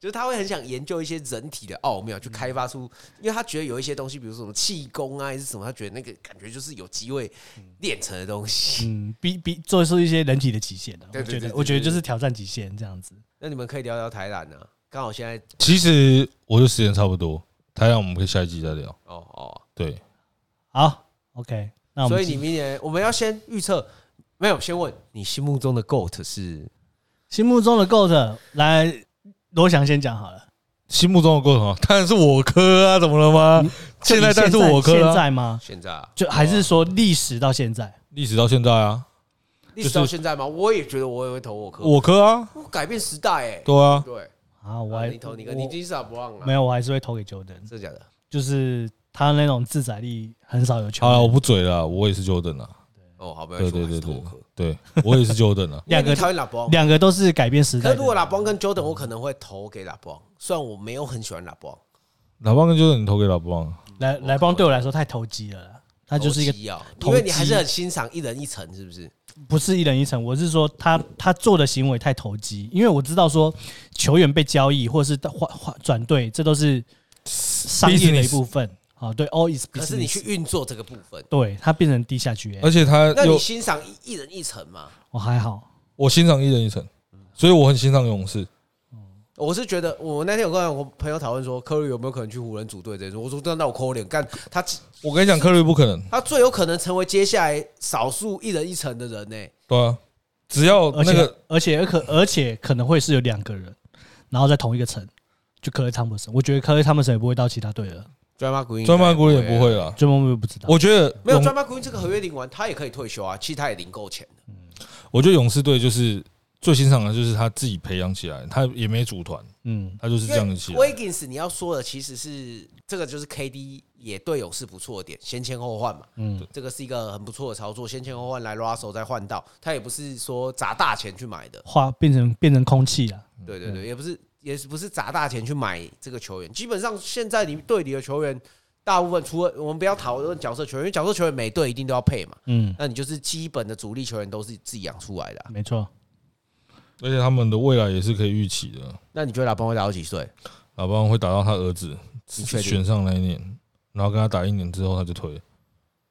就是他会很想研究一些人体的奥妙，去开发出，因为他觉得有一些东西，比如说什么气功啊，还是什么，他觉得那个感觉就是有机会练成的东西。嗯，比比做出一些人体的极限的，我觉得，我觉得就是挑战极限这样子。那你们可以聊聊台南呢？刚好现在，其实我的时间差不多，台南我们可以下一集再聊。哦哦，对，好，OK。那我们所以你明年我们要先预测，没有，先问你心目中的 GOAT 是？心目中的 GOAT 来。罗翔先讲好了，心目中的 GOAT 当然是我科啊，怎么了吗？现在但是我科现在吗？现在啊，就还是说历史到现在？历史到现在啊，历史到现在吗？我也觉得我也会投我科，我科啊，改变时代哎，对啊，对啊，我还你投你个，你第一次不忘了？没有，我还是会投给 Jordan，真的假的？就是他那种自宰力很少有球。好了，我不嘴了，我也是 Jordan 啊。哦，好，对对对对，对我也是 Jordan 啊，两个讨厌拉布，两个都是改变时代。那如果拉布跟 Jordan，我可能会投给拉布，虽然我没有很喜欢拉布。拉邦跟 Jordan，你投给拉邦？来来邦对我来说太投机了，他就是一个，因为你还是很欣赏一人一层，是不是？不是一人一城，我是说他他做的行为太投机，因为我知道说球员被交易或是换换转队，这都是商业的一部分。哦，对，all is，可是你去运作这个部分，对，它变成地下局，而且他，那你欣赏一人一层吗？我还好，我欣赏一人一层，所以我很欣赏勇士。我是觉得，我那天有跟我朋友讨论说，科瑞有没有可能去湖人组队这种，我说那那我抠脸干他，我跟你讲，科瑞不可能，他最有可能成为接下来少数一人一层的人呢。对啊，只要那个，而且而可而且可能会是有两个人，然后在同一个城，就科瑞汤普森，我觉得科瑞汤普森也不会到其他队了。专马古音，专马古音也不会了。专马古音不知道。我觉得没有专马古音这个合约领完，他也可以退休啊。其实他也领够钱的。我觉得勇士队就是最欣赏的就是他自己培养起来，他也没组团，嗯，他就是这样子起来。Wiggins，你要说的其实是这个，就是 KD 也对勇士不错的点，先签后换嘛，嗯，这个是一个很不错的操作，先签后换来 Russell 再换到，他也不是说砸大钱去买的，花变成变成空气了，对对对，也不是也是不是砸大钱去买这个球员，基本上现在你队里的球员。大部分除了我们不要讨论角色球员，因为角色球员每队一定都要配嘛。嗯，那你就是基本的主力球员都是自己养出来的，没错。而且他们的未来也是可以预期的。那你觉得老邦会打到几岁？老邦会打到他儿子选上那一年，然后跟他打一年之后他就退。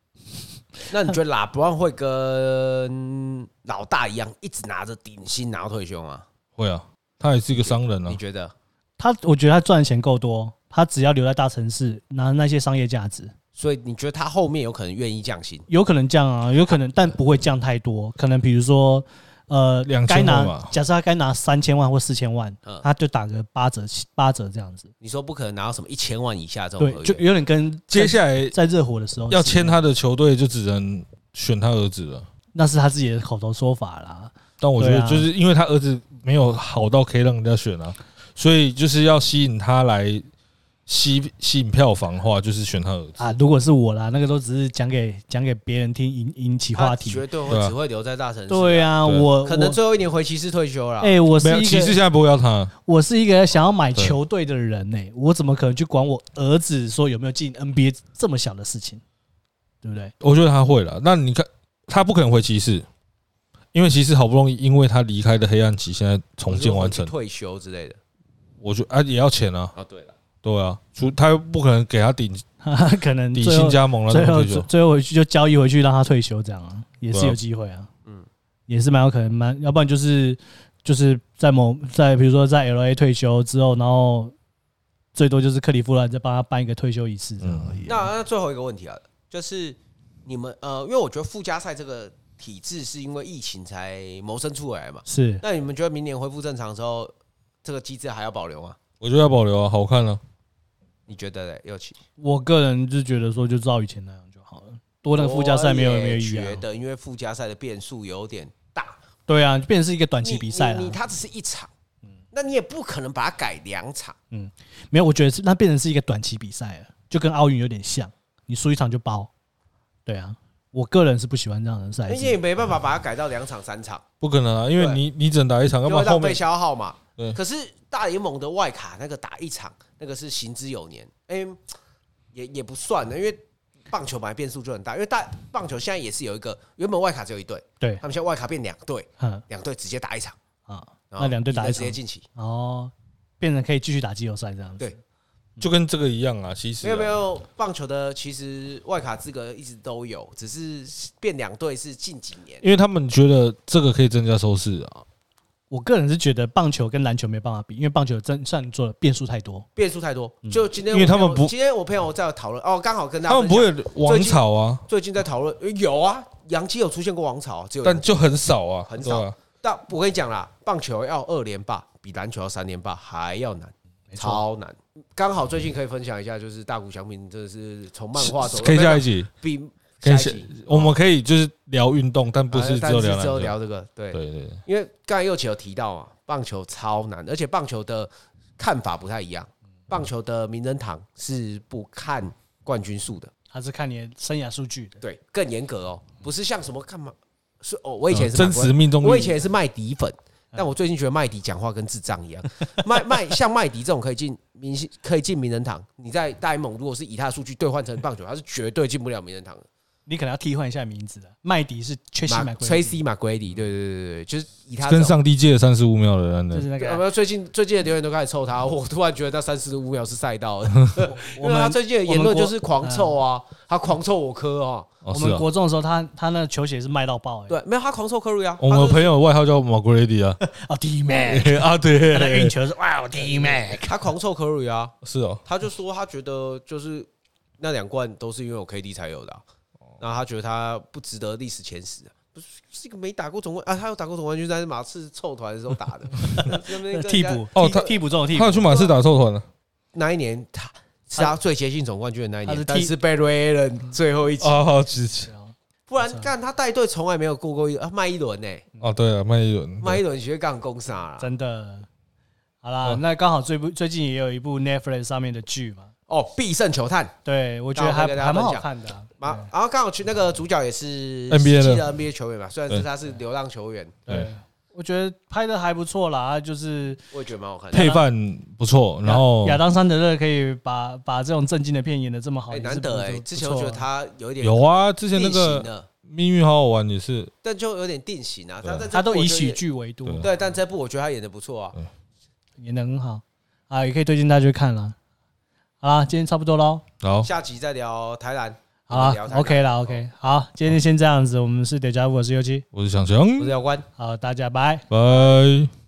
那你觉得拉布朗会跟老大一样，一直拿着顶薪拿到退休吗？会啊，他也是一个商人啊。你觉得？他，我觉得他赚的钱够多。他只要留在大城市，拿那些商业价值，所以你觉得他后面有可能愿意降薪？有可能降啊，有可能，但不会降太多。可能比如说，呃，两千万假设他该拿三千万或四千万，他就打个八折，八折这样子。你说不可能拿到什么一千万以下这种？对，就有点跟接下来在热火的时候要签他的球队，就只能选他儿子了。那是他自己的口头说法啦。但我觉得，就是因为他儿子没有好到可以让人家选啊，所以就是要吸引他来。吸吸引票房的话，就是选他儿子啊。如果是我啦，那个都只是讲给讲给别人听，引引起话题。绝对会只会留在大城市。对啊，我可能最后一年回骑士退休了。哎，我是一个骑士现在不会要他。我是一个想要买球队的人呢，我怎么可能去管我儿子说有没有进 NBA 这么小的事情？对不对？我觉得他会了。那你看，他不可能回骑士，因为其实好不容易，因为他离开的黑暗期现在重建完成，退休之类的。我觉得啊，也要钱啊。啊，对了。对啊，除他又不可能给他顶，可能底薪加盟了，最后最后回去就交易回去让他退休，这样啊，也是有机会啊，嗯，也是蛮有可能，蛮要不然就是就是在某在比如说在 LA 退休之后，然后最多就是克利夫兰再帮他办一个退休仪式这样而已。那那最后一个问题啊，就是你们呃，因为我觉得附加赛这个体制是因为疫情才萌生出来嘛，是。那你们觉得明年恢复正常的时候，这个机制还要保留吗？我觉得要保留啊，好看啊。你觉得嘞？又起？我个人就觉得说，就照以前那样就好了。多那个附加赛没有没有意义。觉得因为附加赛的变数有点大。对啊，变成是一个短期比赛了。你它只是一场，嗯，那你也不可能把它改两场。嗯，没有，我觉得是那变成是一个短期比赛了，就跟奥运有点像，你输一场就包。对啊，我个人是不喜欢这样的赛。你也没办法把它改到两场三场，不可能啊，因为你你只能打一场，要不然后面被消耗嘛。对。可是大联盟的外卡那个打一场。那个是行之有年，哎，也也不算的，因为棒球本来变数就很大，因为大棒球现在也是有一个原本外卡只有一队，对，他们现在外卡变两队，两队直接打一场。啊，那两队打一场。直接晋级。哦，变成可以继续打季后赛这样子，对，就跟这个一样啊，其实没有没有棒球的其实外卡资格一直都有，只是变两队是近几年，因为他们觉得这个可以增加收视啊。我个人是觉得棒球跟篮球没办法比，因为棒球真算做的变数太多，变数太多。就今天，因为他们不，今天我朋友在讨论哦，刚好跟他们不会王朝啊，最近在讨论有啊，杨基有出现过王朝，只有但就很少啊，很少。但我跟你讲啦，棒球要二连霸比篮球要三连霸还要难，超难。刚好最近可以分享一下，就是大谷翔平真的是从漫画走，可以下一集比。开始，我们可以就是聊运动，但不是只有聊，只有聊这个。对对对，因为刚才又有提到啊，棒球超难，而且棒球的看法不太一样。棒球的名人堂是不看冠军数的，他是看你的生涯数据的。对，更严格哦，不是像什么干嘛？是哦，我以前是真实命中率，我以前也是卖底粉，但我最近觉得麦迪讲话跟智障一样。麦麦像麦迪这种可以进明星，可以进名人堂。你在大联盟，如果是以他的数据兑换成棒球，他是绝对进不了名人堂的。你可能要替换一下名字了，麦迪是 Tracy McGrady，对对对对，就是以他跟上帝借了三十五秒的人，就是那个。有没有最近最近的留言都开始臭他？我突然觉得那三十五秒是赛道的。我们他最近的言论就是狂臭啊，他狂臭我科啊。我们国中的时候，他他那球鞋是卖到爆哎。对，没有他狂臭科瑞啊。我们朋友外号叫 McGrady 啊，啊 D Mac 啊对，他的运球是哇 D Mac，他狂臭科瑞啊。是哦，他就说他觉得就是那两罐都是因为我 KD 才有的。然后他觉得他不值得历史前十啊，不是是一个没打过总冠啊，他有打过总冠军，在马刺凑团的时候打的，替补哦，他替补中的替补，他有去马刺打凑团了。那一年他是他最接近总冠军的那一年，但是被瑞恩最后一集哦，好支持。不然干他带队从来没有过过一啊麦一轮呢。哦，对啊，麦一轮，麦一轮学干攻杀了，真的。好啦，那刚好最不最近也有一部 Netflix 上面的剧嘛。哦，必胜球探，对我觉得还还蛮好看的。然后刚好去那个主角也是 NBA 的 NBA 球员嘛，虽然是他是流浪球员。对，我觉得拍的还不错啦，就是我也觉得蛮好看的，配饭不错。然后亚当·桑德勒可以把把这种正经的片演的这么好，难得哎。之前我觉得他有一点有啊，之前那个《命运好好玩》也是，但就有点定型啊。他他都以喜剧为多，对。但这部我觉得他演的不错啊，演的很好啊，也可以推荐大家去看了。好啦，今天差不多喽。好，下集再聊台南。好，OK 了，OK。好，今天先这样子。我们是 Deja Vu，我是尤七，我是翔翔，我是姚关。好，大家拜拜。